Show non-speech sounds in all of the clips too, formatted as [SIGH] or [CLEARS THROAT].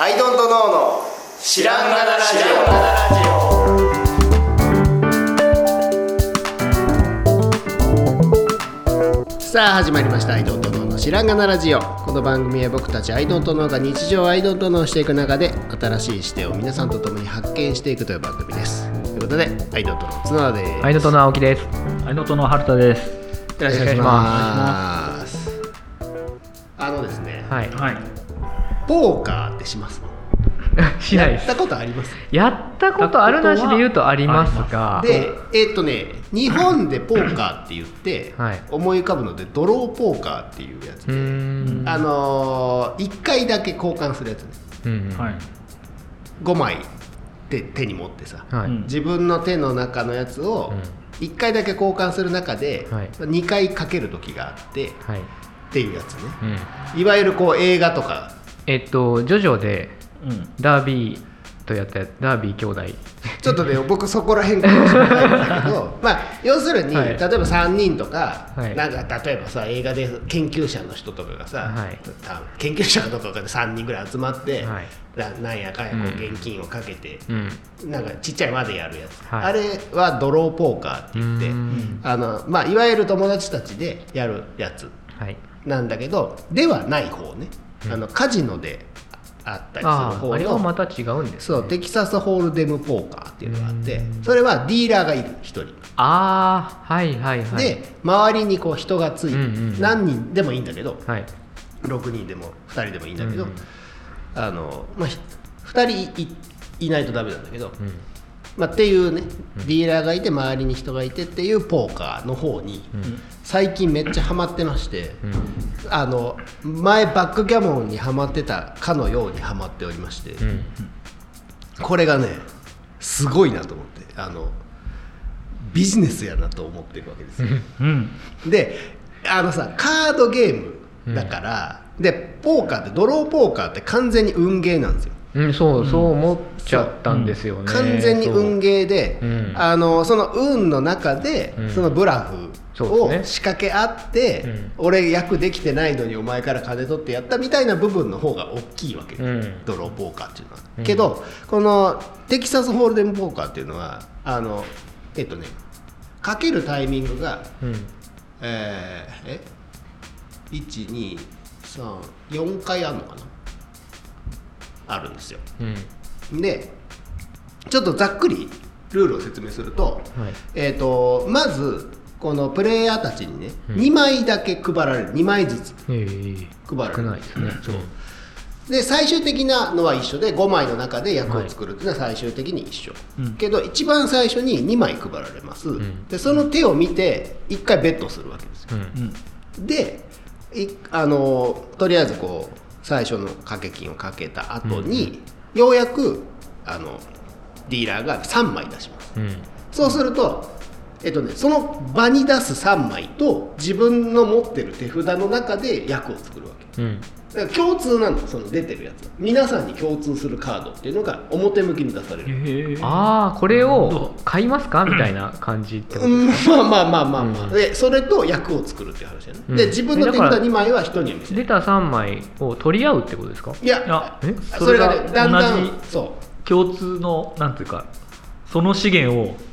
アイドントノーの知らんがなラジオさあ始まりましたアイドントノーの知らんがなラジオこの番組は僕たちアイドントノーが日常をアイドントノーしていく中で新しい視点を皆さんと共に発見していくという番組ですということでアイドントノー角田ですアイドトの青木です。アイノトの春田です。よろしくお願いしますあのですね、はい。はい。ポーカーってします [LAUGHS] しないですやった。ことあります？やったことあるなしで言うとありますが、でえーっとね日本でポーカーって言って、はい思い浮かぶのでドローポーカーっていうやつで、ん。あのー、1回だけ交換するやつねうんうんはい。5枚で手に持ってさ、はい。うん自分の手の中のやつをうん1回だけ交換する中で、はい2回かける時があってはい。っていうやつねうん。いわゆるこう映画とかえっと、ジョジョでうん。ダービーとやったやダービー兄弟。ちょっとね [LAUGHS] 僕そこら辺かもしれないんだけど [LAUGHS] まあ要するに、はい。例えば3人とか、はい。なんか例えばさ映画で研究者の人とかがさ、はい。た研究者とかが3人ぐらい集まって、はい。ななんやかんやこう現金をかけて、うん。なんかちっちゃい輪でやるやつ、はい。あれはドローポーカーって言ってうん。あの、まあ、いわゆる友達たちでやるやつはい。なんだけどではない方ね、あのカジノであったりする方あれはまのた違うんです、そうテキサスホールデムポーカーっていうのがあってそれはディーラーがいる1人。ああ、はいはいはい。で周りにこう人がついて、何人でもいいんだけどはい。6人でも2人でもいいんだけど、うんあのまあ、ひ2人いいないとダメなんだけど、うん。まあ、っていうねディーラーがいて周りに人がいてっていうポーカーの方にうん最近めっちゃハマってまして、うん。あの前バックギャモンにハマってたかのようにハマっておりまして、うん。これがねすごいなと思って。あのビジネスやなと思ってるわけですよ。うん。であのさカードゲームだから、でポーカーってドローポーカーって完全に運ゲーなんですよ。うん、そう、そう思っちゃったんですよね。完全に運ゲーで、うん。あのその運の中で、うん。そのブラフを仕掛け合って、うん。俺役できてないのにお前から金取ってやったみたいな部分の方が大きいわけ、うん。ドローポーカーっていうのは、うん。けどこのテキサスホールデムポーカーっていうのはあのえっとねかけるタイミングがうん。えー、え？1234回あるのかな？あるんですよ。うん。でちょっとざっくりルールを説明すると,、はい。えー、とまずこのプレイヤーたちにね、うん。2枚だけ配られる。2枚ずつええ。配られる。少ないですね。そう。で最終的なのは一緒で5枚の中で役を作るっていうのは最終的に一緒、うん。けど一番最初に2枚配られます、ん。でその手を見て1回ベットするわけですよ。うん。うん。でいあのとりあえずこう最初の掛け金をかけた後に、ようやくあのディーラーが3枚出します。うん。そうすると、えっとね、その場に出す3枚と自分の持ってる手札の中で役を作るわけ。うん。だから共通なのその出てるやつは。皆さんに共通するカードっていうのが表向きに出される。ああ、これを買いますかみたいな感じってことうん、まあまあまあまあまあ、うん。でそれと役を作るっていう話だよね、うん。で自分の手札だから2枚は人には見せる。出た3枚を取り合うってことですか？いやあえ？それがねそれがだんだん同じそう。共通の、なんていうか、その資源をうん。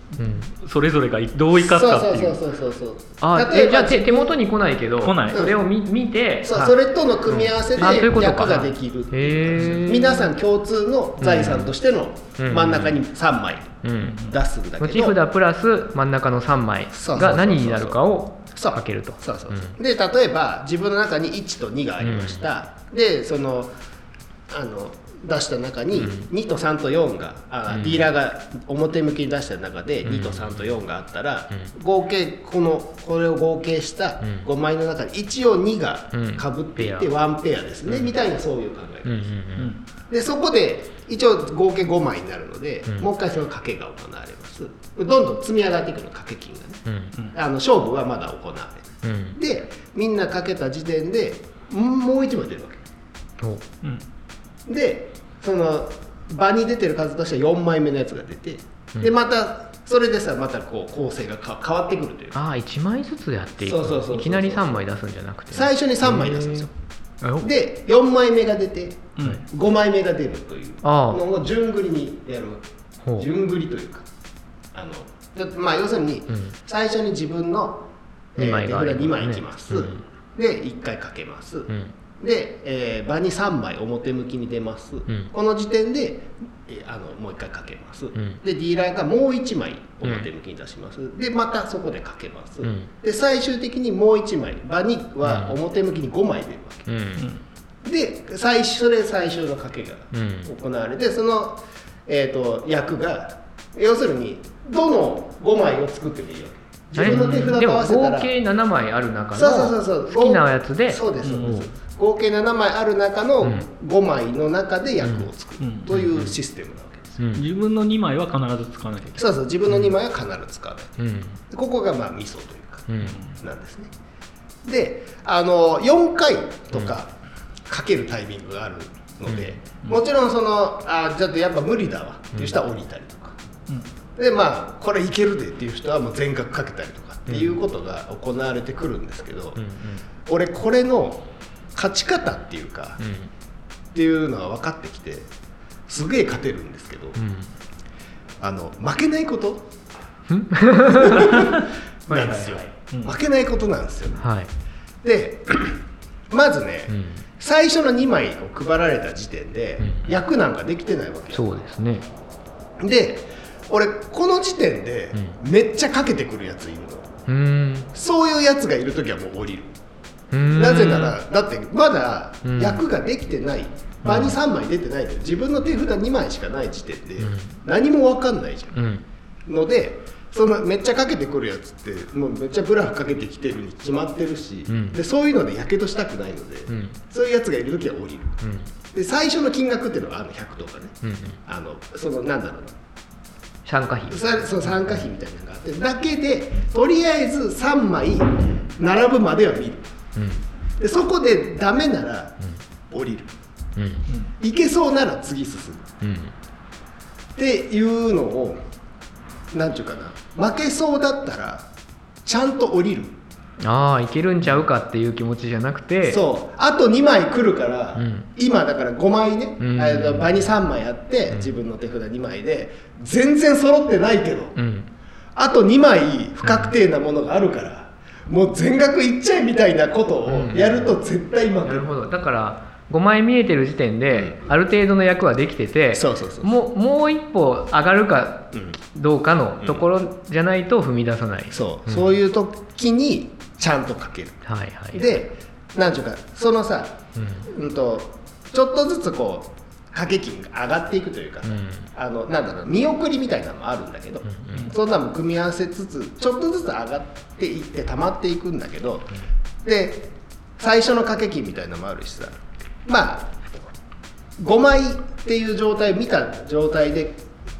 それぞれがどう生かすかっていう。そうそうそうそうそうあ例えじゃあ手手元に来ないけど、来ない。それを見見て、そうあそれとの組み合わせであそういうことか。役ができる皆さん共通の財産としてのうん。真ん中に3枚うん。出すんだけ持ちど、札プラス真ん中の3枚が何になるかをそう。かけると。そうそうそう。うん。で例えば自分の中に1と2がありました、でそのあの出した中にうん。2と3と4が、あうん。ディーラーが表向きに出した中でうん。2と3と4があったら、う合計このこれを合計したうん。5枚の中に一応2がうん。かぶっていてペア。ワンペアですね、うん。みたいなそういう考え、うんうんうん。でそこで一応合計5枚になるので、うん。もう一回その賭けが行われます。どんどん積み上がっていくの賭け金がね。うん。あの勝負はまだ行われるうん。でみんなかけた時点でんもう1枚出るわお。うん。けでその場に出てる数としては4枚目のやつが出て、うん。でまたそれでさまたこう構成がか変わってくるという。かああ1枚ずつやっていく。そうそうそうそういきなり3枚出すんじゃなくて。最初に3枚出すんですよ。あで4枚目が出てうん。5枚目が出るというのを順繰りにやる順繰りというかあのまあ要するにうん。最初に自分の、えー二枚がある手札2枚いきます、うん。で1回かけます、うんで、えー場に3枚表向きに出ます、ん。この時点で、えーあのもう1回かけます、ん。でディーラーがもう1枚表向きに出します、でまたそこでかけます、うん。で最終的にもう1枚場には表向きに5枚出るわけ、うん。で最初それ最初の賭けがうん。行われて、その、えー、と役が要するにどの5枚を作ってもいいわけ。自分の手札と合わせたら。合計7枚ある中の好きなやつで。そうですそうです、ん合計7枚ある中のうん。5枚の中で役を作るうん。というシステムなわけです、うん。自分の2枚は必ず使わなきゃいけない。そうそう自分の2枚は必ず使わない。うん。ここがまあミソというかうん。なんですね。であの4回とかかけるタイミングがあるので、もちろんそのあちょっとやっぱ無理だわっていう人は降りたりとか、でまあこれいけるでっていう人はもう全額かけたりとかっていうことが行われてくるんですけど、うん。俺これの勝ち方っていうか、うん。っていうのは分かってきてすげえ勝てるんですけど、うん。あの負けないこと？[LAUGHS] なんですよ、負けないことなんですよ。はい。で [CLEARS THROAT] まずね、うん。最初の2枚を配られた時点で、うん。役なんかできてないわけ。よそうですね。で俺この時点でうめっちゃかけてくるやついるの。うーん。そういうやつがいる時はもう降りるなぜならだってまだうん役ができてない。場に3枚出てない。で自分の手札2枚しかない時点でうん。何も分かんないじゃん。うん。のでそのめっちゃかけてくるやつってもうめっちゃブラフかけてきてるに決まってるし、うん。でそういうのでやけどしたくないので、うん。そういうやつがいる時は降りる。うん。で最初の金額っていうのがあの100とかね。うんうん。あのそのなんだろう参加費。その参加費みたいなのがあってだけでとりあえず3枚並ぶまでは見る。うんでそこでダメなら降りる。うん。いけそうなら次進む。うん。っていうのをなんていうかな。負けそうだったらちゃんと降りる。ああいけるんちゃうかっていう気持ちじゃなくてそう。あと2枚来るから、うん。今だから5枚ね、うん。場に3枚あって、自分の手札2枚で全然揃ってないけど、うん。あと2枚不確定なものがあるから、もう全額いっちゃえみたいなことをやると絶対負ける、なるほど。だから5枚見えてる時点で、ある程度の役はできててそうそうそうもうもう一歩上がるかうん。どうかのところじゃないと踏み出さない、そう、ん。そういう時にちゃんとかける。はいはいでなんていうかそのさ、うん。うん、とちょっとずつこう掛け金が上がっていくというかさ、うん。あのなんだろう見送りみたいなのもあるんだけど、うん。うんそんなのも組み合わせつつちょっとずつ上がっていって溜まっていくんだけど、で最初の掛け金みたいなのもあるしさ。まあ5枚っていう状態見た状態で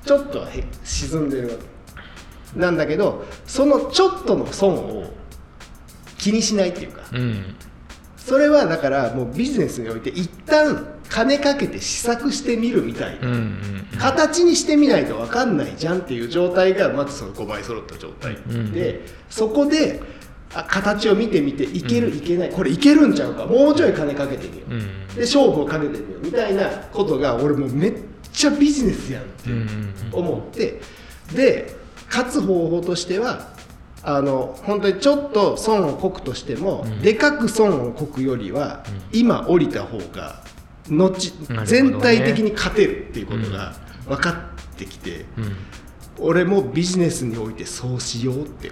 ちょっとへ沈んでるわけ。なんだけどそのちょっとの損を気にしないっていうか。うん。それはだからもうビジネスにおいて一旦金かけて試作してみるみたいな、形にしてみないと分かんないじゃんっていう状態がまずその5枚揃った状態で、うんそこであ形を見てみていける、いけない。これいけるんちゃうか。もうちょい金かけてみよう、うんで勝負をかけてみようみたいなことが俺もうめっちゃビジネスやんって思って。で勝つ方法としてはあの本当にちょっと損をこくとしても、うん。でかく損をこくよりは、今降りた方が後、ね。全体的に勝てるっていうことが分かってきて、うん。俺もビジネスにおいてそうしようって、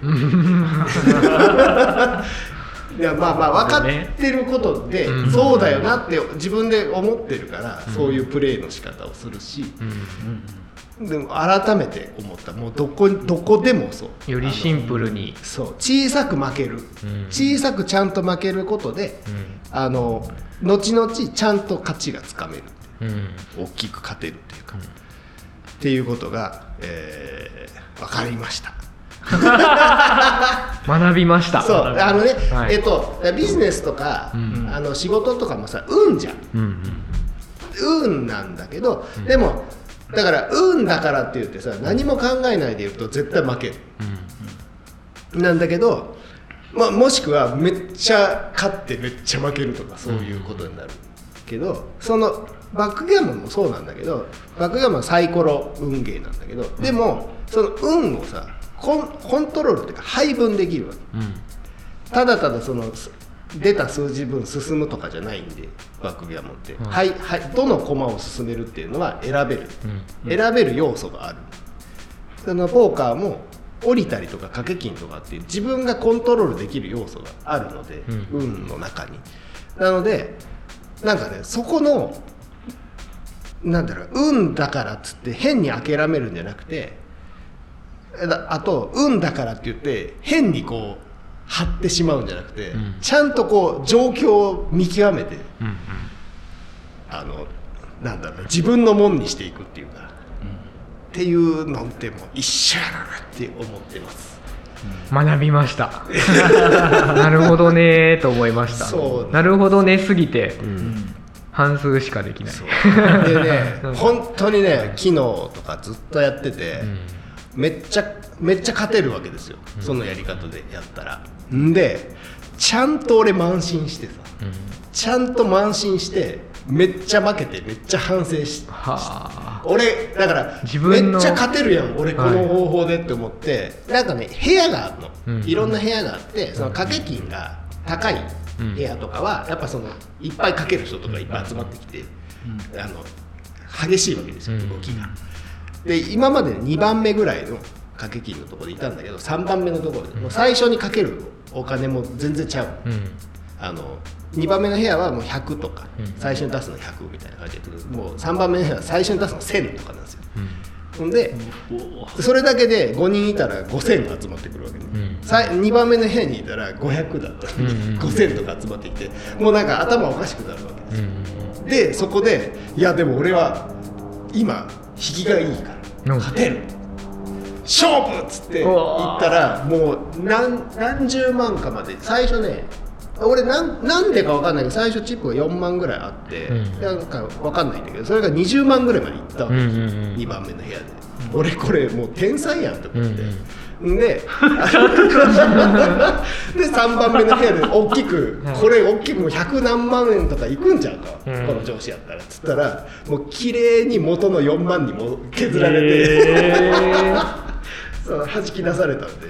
[LAUGHS] いやまあまあ分かってることで、うん。そうだよなって自分で思ってるから、そういうプレーの仕方をするし、うん。でも改めて思った。もうどこどこでもそう。よりシンプルに。そう。小さく負ける、うん。小さくちゃんと負けることで、うん。あの後々ちゃんと勝ちがつかめる。うん。大きく勝てるっていうか、っていうことが、えー、分かりました。[LAUGHS] 学びました。そう。あのね、はい。えっとビジネスとか、うん。あの仕事とかもさ運じゃん。うん運なんだけど、でもだから運だからって言ってさ何も考えないでいると絶対負ける。うん。なんだけどまあ、もしくはめっちゃ勝ってめっちゃ負けるとかそういうことになるけどそのバックギャモンもそうなんだけどバックギャモンはサイコロ運ゲーなんだけどでもその運をさコンコントロールっていうか配分できるわけ。うん。ただただそのす出た数字分進むとかじゃないんでバックギャモンって、うん。はいはい、どの駒を進めるっていうのは選べる、うん。選べる要素がある。そのポーカーも降りたりとか掛け金とかっていう自分がコントロールできる要素があるので、うん。運の中に。なのでなんかねそこのなんだろう運だからっつって変に諦めるんじゃなくてだあと運だからって言って変にこう張ってしまうんじゃなくて、うん。ちゃんとこう状況を見極めてうんうん。あのなんだろう自分のもんにしていくっていうか、っていうのってもう一緒やなって思ってます。学びました。[LAUGHS] なるほどねーと思いました。そう。なるほどねすぎてうん。半数しかできない。でね [LAUGHS] うん。本当にね昨日とかずっとやってて、うん。めっちゃめっちゃ勝てるわけですよ、そのやり方でやったら。んでちゃんと俺慢心してさちゃんと慢心してめっちゃ負けてめっちゃ反省しはあ。俺だから自分のめっちゃ勝てるやん俺こはい。の方法でって思って、なんかね部屋があるの、うん。いろんな部屋があってその掛け金が高い部屋とかはやっぱそのいっぱいかける人とかいっぱい集まってきて、あの激しいわけですようん。動きが。で今まで2番目ぐらいの掛け金のところでいたんだけど3番目のところでもう最初にかけるお金も全然ちゃう、うんあの2番目の部屋はもう100とか、うん。最初に出すの100みたいな感じでもう3番目の部屋は最初に出すの1000とかなんですよ。ほん。でそれだけで5人いたら5000集まってくるわけね、うん。さ2番目の部屋にいたら500だったのに、うんうん5000とか集まってきてもうなんか頭おかしくなるわけですうんよでそこでいやでも俺は今引きがいいからうん。勝てる。勝負っつって言ったらもう何何十万かまで最初ね俺なんなんでか分かんないけど最初チップが4万ぐらいあって、うん。なんか分かんないんだけどそれが20万ぐらいまでいった。わけ、うんうんうん。2番目の部屋で、俺これもう天才やんって思って、うんでで3番目の部屋で大きくこれ大きくもう100何万円とかいくんちゃうか、うん。この上司やったら。っつったらもう綺麗に元の4万にも削られて、[LAUGHS] そう弾き出されたんで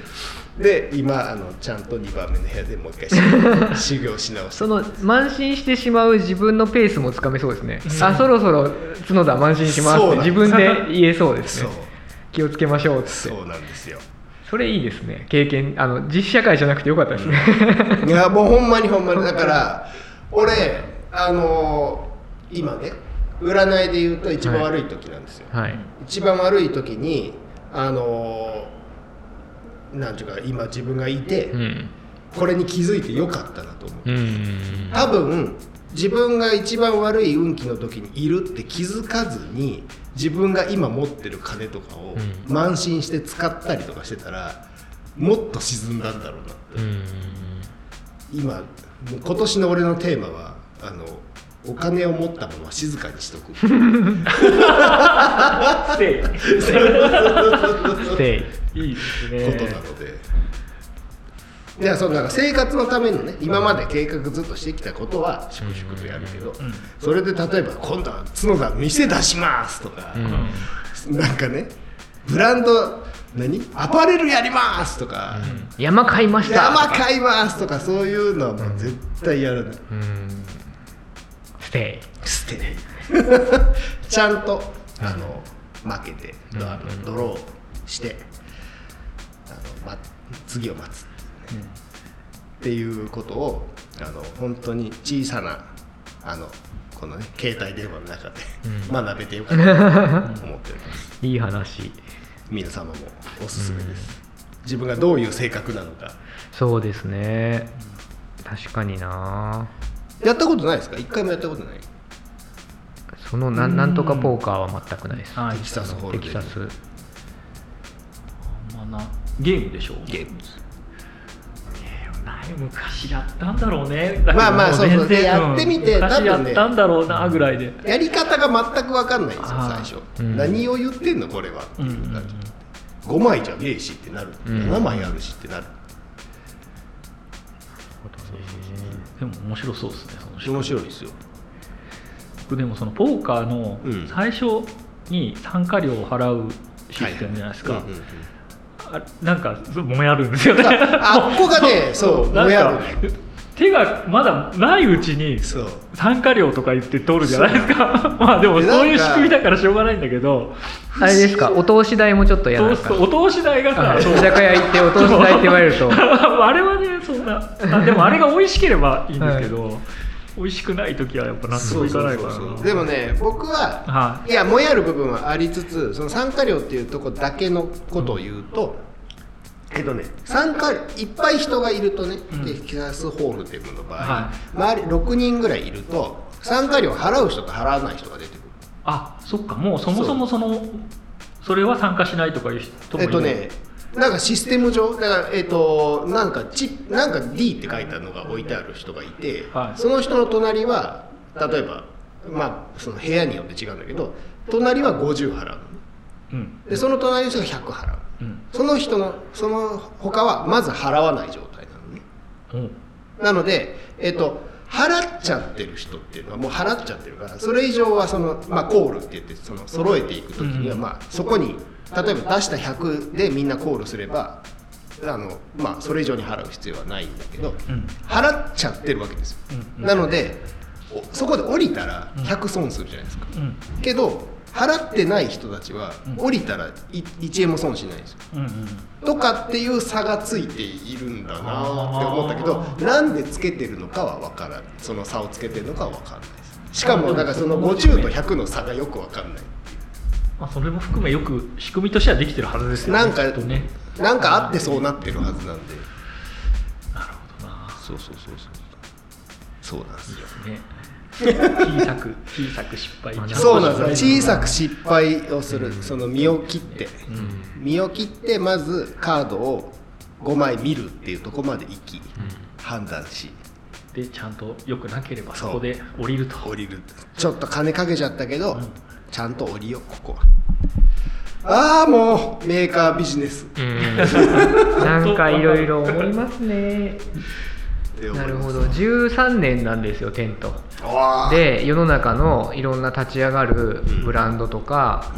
で今あのちゃんと2番目の部屋でもう一回修 [LAUGHS] 修行し直してその慢心してしまう自分のペースもつかめそうですね。あそろそろ角田慢心しますって自分で言えそうですね。気をつけましょうっつって。そうなんですよ。それいいですね。経験あの実社会じゃなくてよかったですね。いやもうほんまにほんまに。[LAUGHS] だから俺あのー今ね占いで言うと一番悪い時なんですよ、はい。一番悪い時にあのーなんていうか今自分がいて、うん。これに気づいてよかったなと思う。うん。多分自分が一番悪い運気の時にいるって気づかずに自分が今持ってる金とかをう慢心して使ったりとかしてたらもっと沈んだんだろうなって。うん。今今年の俺のテーマはあのお金を持ったまま静かにしとく。 Stay. Stay.いいですことねなので。いやそのなんか生活のためのね今まで計画ずっとしてきたことは粛々とやるけど、それで例えば今度は角田店出しますとか、なんかねブランド何？アパレルやりますとか、山買いました。山買いますとかそういうのはもう絶対やらない、うんステ捨て。ね [LAUGHS] ちゃんとあの負けて、あのドローしてあの、ま、次を待つ、っていうことをあの本当に小さなあのこのね携帯電話の中で、学べてよかったなと思っております。イいい話。皆様もおすすめです、自分がどういう性格なのか。そうですね。確かになやったことないですか？一回もやったことない？そのなんなんとかポーカーは全くないです。はいテキサスホールデーテキサス。まあな。ゲームでしょ？うゲームズない昔やったんだろうね。まあまあそうそう。でやってみてうん。昔や多分ね。ったんだろうなぐらいで。やり方が全く分かんないんですよ最初、うん。何を言ってんのこれはっていう感じ、5枚じゃねえしってなる、うん。7枚あるしってなるでも面白そうですねその面白いですよ。僕でもそのポーカーのうん。最初に参加料を払うシステムじゃないですか、なんかもやるんですよね。ああっこがね [LAUGHS] そうもやか手がまだないうちにそう。参加料とか言って取るじゃないですか。[LAUGHS] まあでもでそういう仕組みだからしょうがないんだけど。あれですか？お通し代もちょっと嫌なんですかお通し代がさはい居酒屋行ってお通し代って言われると。[LAUGHS] あれはねそんなあでもあれが美味しければいいんですけど、美味しくない時はやっぱ納得いかないから。でもね僕ははい。いやもやる部分はありつつその参加料っていうとこだけのことを言うと、えっとね参加いっぱい人がいるとね、うん。テキサスホールデムの場合、は周り6人ぐらいいると参加料払う人と払わない人が出てくる。あそっかもうそもそもそのそれは参加しないとかいう人もいる。えっとねなんかシステム上だからえっとなんかチなんか D って書いたのが置いてある人がいて、はい。その人の隣は例えばまあその部屋によって違うんだけど隣は50払ううん。でその隣の人が100払う。うんその人のその他はまず払わない状態なのね。うん。なのでえっと払っちゃってる人っていうのはもう払っちゃってるからそれ以上はその、まあ、コールって言ってその揃えていく時には、うん。まあ、そこに例えば出した100でみんなコールすればあの、まあ、それ以上に払う必要はないんだけど、うん。払っちゃってるわけですよ、うん。なのでおそこで降りたらうん。100損するじゃないですか、うん。けど払ってない人たちはうん。降りたらい1円も損しないんですよ。うんうん。とかっていう差がついているんだなって思ったけどあなんでつけてるのかは分からないその差をつけてるのかは分からないです。しかもだからその50と100の差がよく分かんない。まあ、それも含めよく仕組みとしてはできてるはずですよねなんかね。なんかあってそうなってるはずなんで。なるほどな。そうそうそうそう。そうなんですよ。ね小さく小さく失敗。そうなんですよ。小さくし失敗をするその身を切って。うん。身を切ってまずカードを5枚見るっていうところまで行き判断し。でちゃんと良くなければそこで降りると。降りる。ちょっと金かけちゃったけど、うん。ちゃんと降りようここは。ああもうメーカービジネス。うん。[LAUGHS] なんかいろいろ思いますねなるほど。13年なんですよテント。で世の中のいろんな立ち上がるうん。ブランドとか、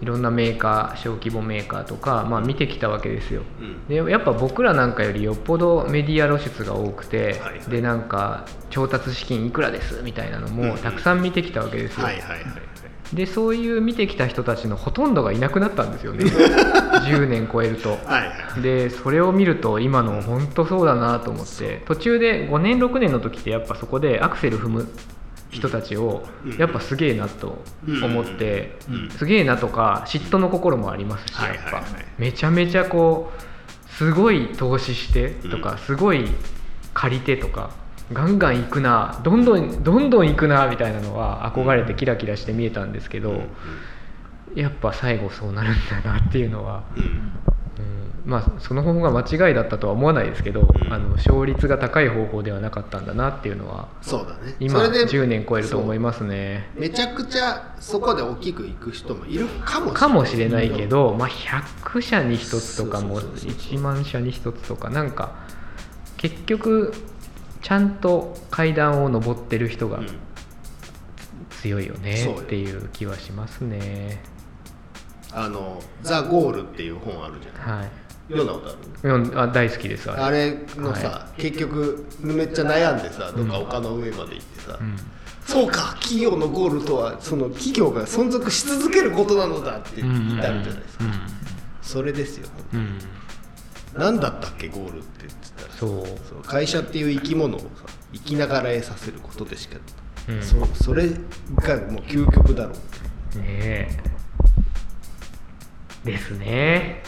いろんなメーカー小規模メーカーとか、まあ、見てきたわけですよ。うん。でやっぱ僕らなんかよりよっぽどメディア露出が多くて、はいはい。でなんか調達資金いくらですみたいなのうんもたくさん見てきたわけですよ、はいはいはいはいでそういう見てきた人たちのほとんどがいなくなったんですよね。[LAUGHS] 10年超えると。はいはい。でそれを見ると今の本当そうだなと思って。途中で5年6年の時ってやっぱそこでアクセル踏む人たちをうん。やっぱすげえなと思ってうん。すげえなとか嫉妬の心もありますしやっぱ。めちゃめちゃこうすごい投資してとうん。かすごい借りてとかガンガン行くなどんどんどんどん行くなみたいなのは憧れてキラキラして見えたんですけどやっぱ最後そうなるんだなっていうのは。うん。うん。まあその方法が間違いだったとは思わないですけど、うん。あの勝率が高い方法ではなかったんだなっていうのはそうだね。今それで10年超えると思いますね。めちゃくちゃそこで大きくいく人もいるかもしれないかもしれないけど、まあ、100社に1つとかもそうそうそうそう1万社に1つとかなんか結局ちゃんと階段を上ってる人がうん。強いよねっていう気はしますね。あの「ザ・ゴール」っていう本あるじゃんはい。読んだことある？読んあ大好きですあれ。のさ、は結局めっちゃ悩んでさどっか丘の上まで行ってさ、うん。そうか企業のゴールとはその企業が存続し続けることなのだって言ってあるじゃないですか、それですようんうん何だったっけゴールって言ってたらそう。そう会社っていう生き物をさ生きながら得させることでしか、うん。そそれがもう究極だろう。ねえ。ですね。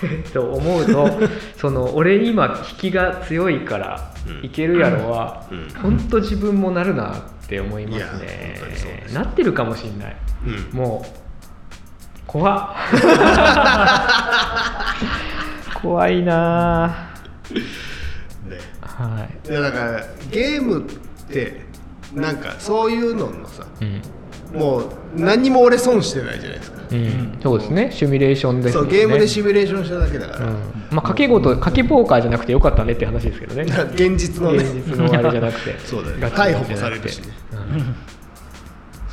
[LAUGHS] と思うと [LAUGHS] その俺今引きが強いからうん。いけるやろは、うん。ほんと自分もなるなって思いますね。なってるかもしんない。うん。もう怖っ [LAUGHS] 怖いな。[LAUGHS] ね。はい。やだからゲームってなんかそういうののさい、うん、もう何にも俺損してないじゃないですか。うん、そうですね。シミュレーションですそうんゲームでシミュレーションしただけだから、うん。まあ賭け事賭けポーカーじゃなくてよかったねって話ですけどね。[LAUGHS] 現実のね。現実のあれじゃなくて。[LAUGHS] そうだね。逮捕もされるしね。うん。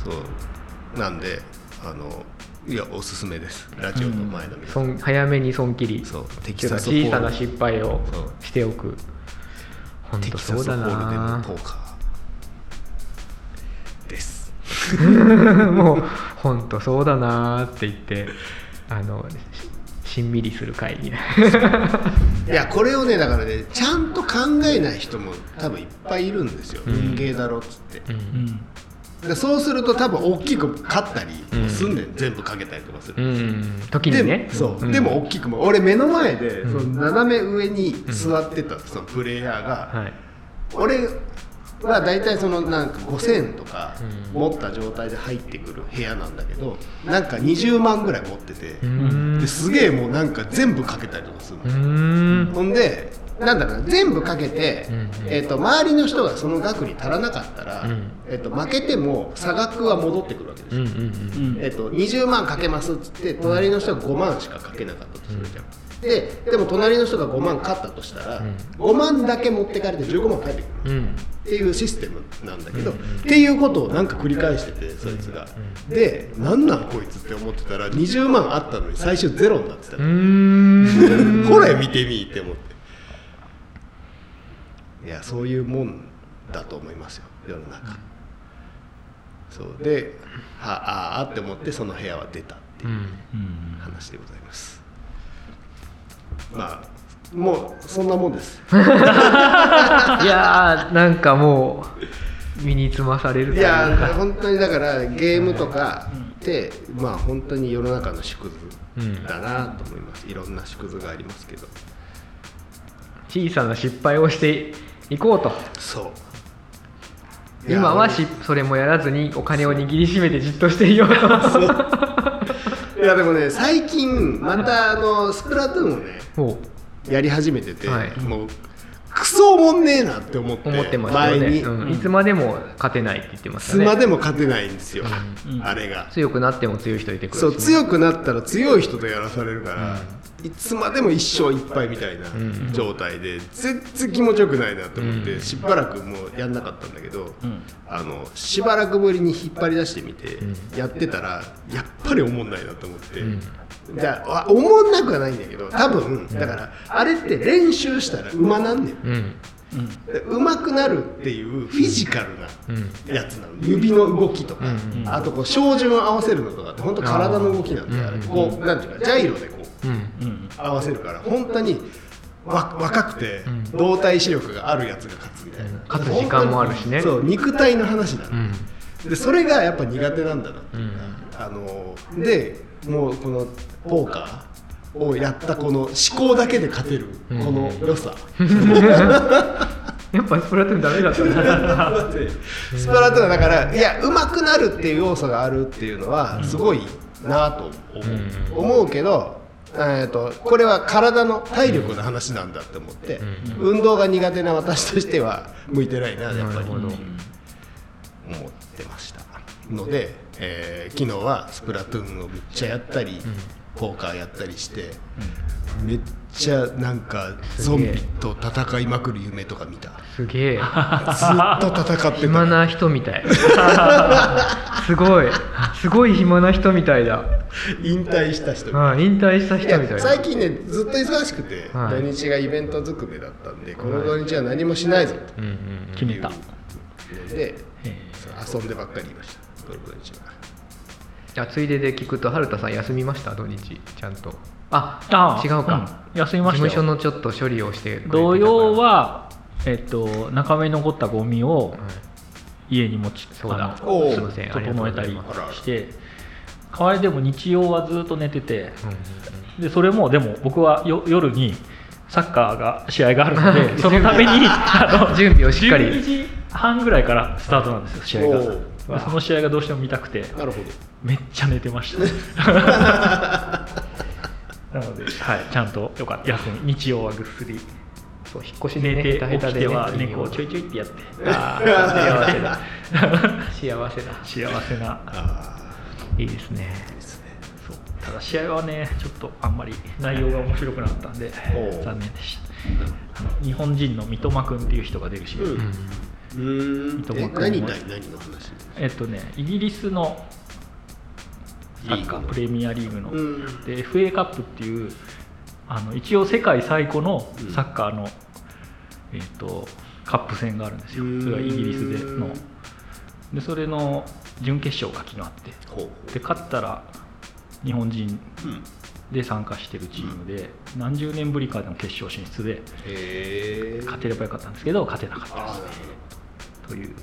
そう。なんであのいやおすすめです。ラジオの前の皆さん、損早めに損切り。そう。テっていうかキサス小さな失敗をしておく。本テ当そうだキサスホールでポーカーです。[LAUGHS] もう本当そうだなって言ってあのししんみりする会議。[LAUGHS] いやこれをねだからねちゃんと考えない人も多分いっぱいいるんですよ、うん。文芸だろっつって、うんでそうすると多分大きく勝ったりすんねん、全部かけたりとかする、うん。時にでねそう、ん。でも大きくも俺目の前で、うん。その斜め上に座ってたそのプレイヤーが、はい。俺は大体そのなんか5000円とかうん。持った状態で入ってくる部屋なんだけどなんか20万ぐらい持ってて、うん。ですげえもうなんか全部かけたりとかするの、うん。ほんでなんだろうな全部かけて、えー、と周りの人がその額に足らなかったら、うん。えー、と負けても差額は戻ってくるわけですよ、うんうんうん。えっと、20万かけますっつって隣の人が5万しかかけなかったとするじゃん、ででも隣の人が5万勝ったとしたら、うん。5万だけ持ってかれて15万返ってくる。うん。うんっていうシステムなんだけど、うんうん。っていうことをなんか繰り返しててそいつが、でなんなんこいつって思ってたら20万あったのに最終ゼロになってた。うーん。これ見てみって思っていやそういうもんだと思いますよ世の中。そう。ではああって思ってその部屋は出たっていう話でございます。まあもうそんなもんです。[LAUGHS] いやーなんかもう身につまされるといや本当にだからゲームとかってまあ本当に世の中の縮図だなと思います、いろんな縮図がありますけど。小さな失敗をしていこうと。そう。今はしそれもやらずにお金を握りしめてじっとしていよ。う。と [LAUGHS] いやでもね最近またあのスプラトゥーンをねもやり始めてて、はい。もうクソおもんねえなって思ってう思ってましうん。いつまでも勝てないって言ってまいしたねつまでも勝てないんですよ、うん。あれが。強くなっても強い人いてくるしね、そう強くなったら強い人とやらされるから、いつまでも一生いっぱいみたいなうん状態で全然気持ちよくないなと思って、うんしばらくもうやんなかったんだけど、うん。あのしばらくぶりに引っ張り出してみて、うん。やってたらやっぱりおもんないなと思って、うん。じゃあおもんなくはないんだけど多分だからあれって練習したら馬なんねん。うん。で上手くなるっていうフィジカルなうん。やつなの。指の動きとか、うん。うん。あとこう照準を合わせるのとかって本当体の動きなんであーあれこうなんていうかジャイロで合わせるから本当にわ若くてうん。動体視力があるやつが勝つみたいな、勝つ時間もあるしね。そう肉体の話なの、うん。でそれがやっぱ苦手なんだなって。いううん。か、あのでもうこのポーカーをやったこの思考だけで勝てるこの良さ、[LAUGHS] やっぱスプラトゥーンダメだったねだってスプラトゥーンはだからいや上手くなるっていう要素があるっていうのはすごいなと思う,、うん。思うけど、えー、とこれは体の体力の話なんだって思って、運動が苦手な私としては向いてないなやっぱり。思ってました。ので、えー昨日はスプラトゥーンをめっちゃやったり、ポーカーやったりして、めっちゃなんかゾンビと戦いまくる夢とか見た。すげえ。ずっと戦ってた。暇な人みたい。[LAUGHS] すごい。すごい暇な人みたいだ。引退した人。あ引退したい人みたい最近ねずっと忙しくて、はい。土日がイベントずくめだったんでこの土日は何もしないぞうんうん決めた。で遊んでばっかりいました。この土日はあついでで聞くと春田さん休みました？土日。ちゃんと。ああ違うか、うん。休みましたよ。事務所のちょっと処理をして土曜は、えっと、中身に残ったゴミをはい。家に持ち、そうだ。あすいません整えたりして。代わりでも日曜はずっと寝てて。うんでそれもでも僕はよ夜にサッカーが試合があるので [LAUGHS] そのために [LAUGHS] あの準備をしっかり。12時半ぐらいからスタートなんですよ試合が [LAUGHS] その試合がどうしても見たくて。なるほど。めっちゃ寝てました。[LAUGHS] なので、はい、ちゃんとよかった。休み。日曜はぐっすり。そう引っ越しでね寝て起きては猫をちょいちょいってやって。[LAUGHS] 幸せだ。幸せだ。幸せな。あいいですね。そう。ただ試合はねちょっとあんまり内容が面白くなかったんで残念でした。日本人の三笘君っていう人が出る試合、うん何何何の話？えっとねイギリスのサッカリープレミアリーグの、うん。で FA カップっていうあの一応世界最古のサッカーの、えっとカップ戦があるんですよ。うん。それはイギリスでの。でそれの準決勝が昨日あって。ほうほで勝ったら日本人ううん。で参加してるチームで、何十年ぶりかでの決勝進出で勝てればよかったんですけど勝てなかったああなるという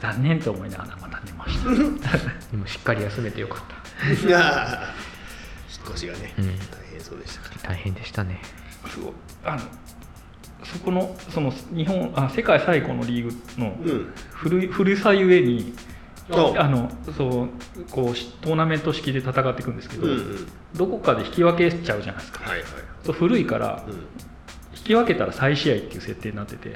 残念と思いながらまた寝ました。[LAUGHS] でもしっかり休めてよかった。いやー引っ越しがね、うん。大変そうでしたから。大変でしたね。すごいあのそこのその日本あ世界最古のリーグのうん。古さゆえにあのそうこうしトーナメント式で戦っていくんですけど、うんうん。どこかで引き分けちゃうじゃないですか。はいはいそう古いからうん。引き分けたら再試合っていう設定になってて。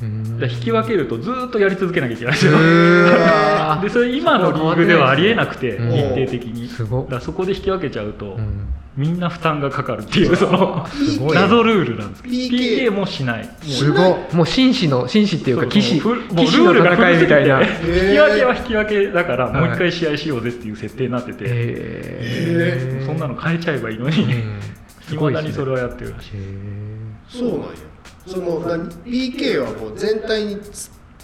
引き分けるとずーっとやり続けなきゃいけないんですよ [LAUGHS] でそれ今のリーグではありえなくてうん。日程的に。だそこで引き分けちゃうと、うん。みんな負担がかかるっていうその謎ルールなんですけど。PK もしない。もうすごいもう紳士の紳士っていうか騎士もう騎士の戦いみたいな。引き分けは引き分けだからはいもう一回試合しようぜっていう設定になってて、えー。そんなの変えちゃえばいいのに。[LAUGHS] いまだにそれはやってるらしい。へそうなんや。その何？PK はもう全体に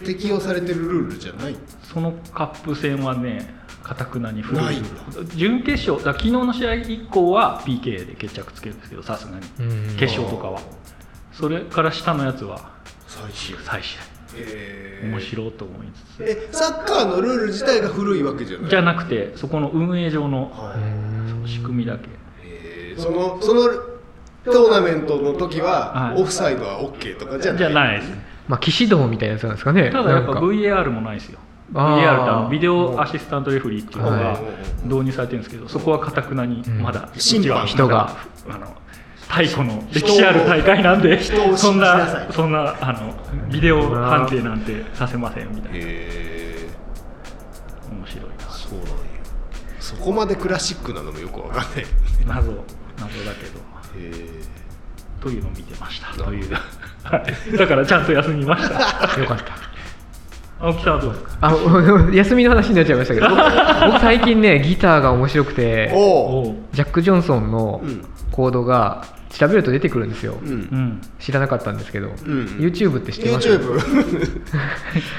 適用されてるルールじゃない？そのカップ戦はねかたくなに古ないいんだ。準決勝だ昨日の試合以降は PK で決着つけるんですけどさすがに。決勝とかは。それから下のやつは最新再試へ合面白いと思いつつ。えサッカーのルール自体が古いわけじゃない？じゃなくてそこの運営上のはうん仕組みだけ。そのそのトーナメントの時は、はい。オフサイドは OK とかじゃない？じゃないです。まあ騎士道みたいなやつなんですかね。ただやっぱ VAR もないですよ。VAR ってあのビデオアシスタントレフェリーっていうのがはい。導入されてるんですけどそこはかたくなにまだん審判人が。あの太古の歴史ある大会なんでそんなそんなあのビデオ判定なんてさせませんみたいな。へえ面白いな。そうなんや。そこまでクラシックなのもよくわかんない。へ謎謎だけどえというのを見てました。という。はい。だからちゃんと休みました。[LAUGHS] よかった。青木さんはどうですか？あ [LAUGHS] 休みの話になっちゃいましたけど僕 [LAUGHS] 僕最近ねギターが面白くてジャック・ジョンソンのうん。コードが調べると出てくるんですよ、うん。うん。知らなかったんですけど、ん YouTube って知ってます？YouTube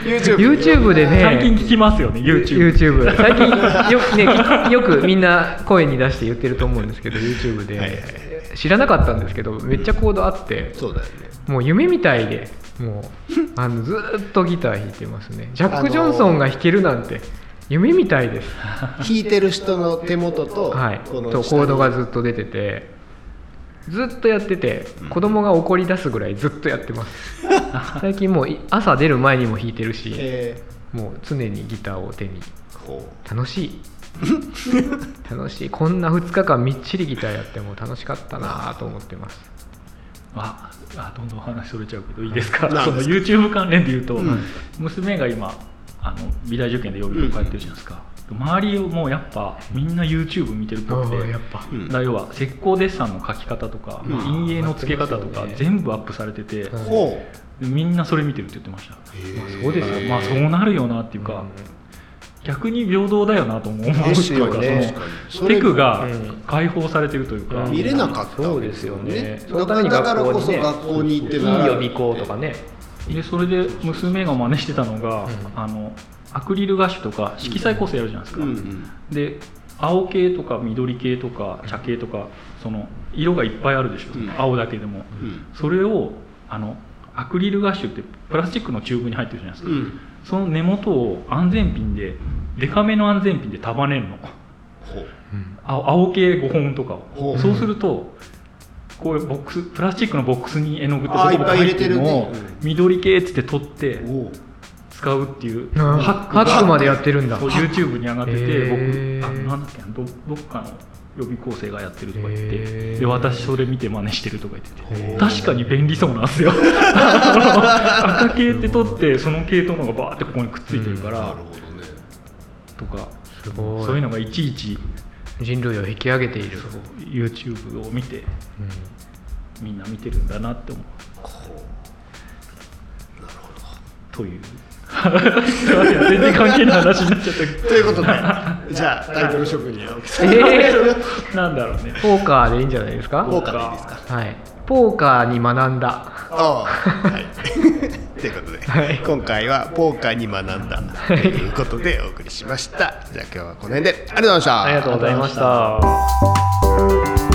YouTube YouTube でね最近聞きますよね YouTube YouTube 最近よく,、ね、きよくみんな声に出して言ってると思うんですけど YouTube で、はいはい知らなかったんですけどめっちゃコードあって、そうだよね。もう夢みたいでもう [LAUGHS] あのずーっとギター弾いてますね。ジャック・ジョンソンが弾けるなんて夢みたいです、[LAUGHS] 弾いてる人の手元と、はい、このとコードがずっと出ててずっとやってて子供が怒り出すぐらいずっとやってます。[LAUGHS] 最近もうい朝出る前にも弾いてるしえもう常にギターを手に。楽しい [LAUGHS] 楽しい。こんな2日間みっちりギターやっても楽しかったなと思ってます。ああどんどん話それちゃうけどいいですか？その YouTube 関連で言うと、うん。娘が今あの美大受験で予備校通ってるじゃないですか、周りをもうやっぱみんな YouTube 見てるっぽくてやっぱ。うん。だ要は石膏デッサンの描き方とか、うん。陰影の付け方とか全部アップされてて、みんなそれ見てるって言ってました。うへー。そうですよ。ねまあそうなるよなっていうか、逆に平等だよなと思う。ですよとねテクがうん解放されてるというか、うん。見れなかったそうですよね。だからだからこそ学校に行っていい予備校とかね。でそれで娘が真似してたのが、うん。あのアクリルガッシュとか色彩構成やるじゃないですか、で青系とか緑系とか茶系とかその色がいっぱいあるでしょ、うん。青だけでも、うん。それをあのアクリルガッシュってプラスチックのチューブに入ってるじゃないですか、うんその根元を安全ピンでデカめの安全ピンで束ねるの。青青系5本とかを。そうするとこういうボックスプラスチックのボックスに絵の具ってあーボコボコ入ってるのを緑系っつって取って使うっていう。うんハックまでやってるんだ。そう YouTube に上がってて、僕あなんだっけなどどっかの予備校生がやってるとか言ってで私それ見て真似してるとか言ってて。確かに便利そうなんですよ。[LAUGHS] 赤系って取ってその系統のがバーってここにくっついてるから、なるほどね。とかすごい。そういうのがいちいち人類を引き上げている。YouTube を見てみんな見てるんだなって思う。という全然関係ない話になっちゃったということでじゃあタイトル職人を。えなんだろうね。ー、ポーカーでいいんじゃないですか？ポーカーでいいですか？はい。ポーカーに学んだ。ああはい。[LAUGHS] ということで、はい。今回はポーカーに学んだということでお送りしました。じゃあ今日はこの辺で。ありがとうございました。ありがとうございました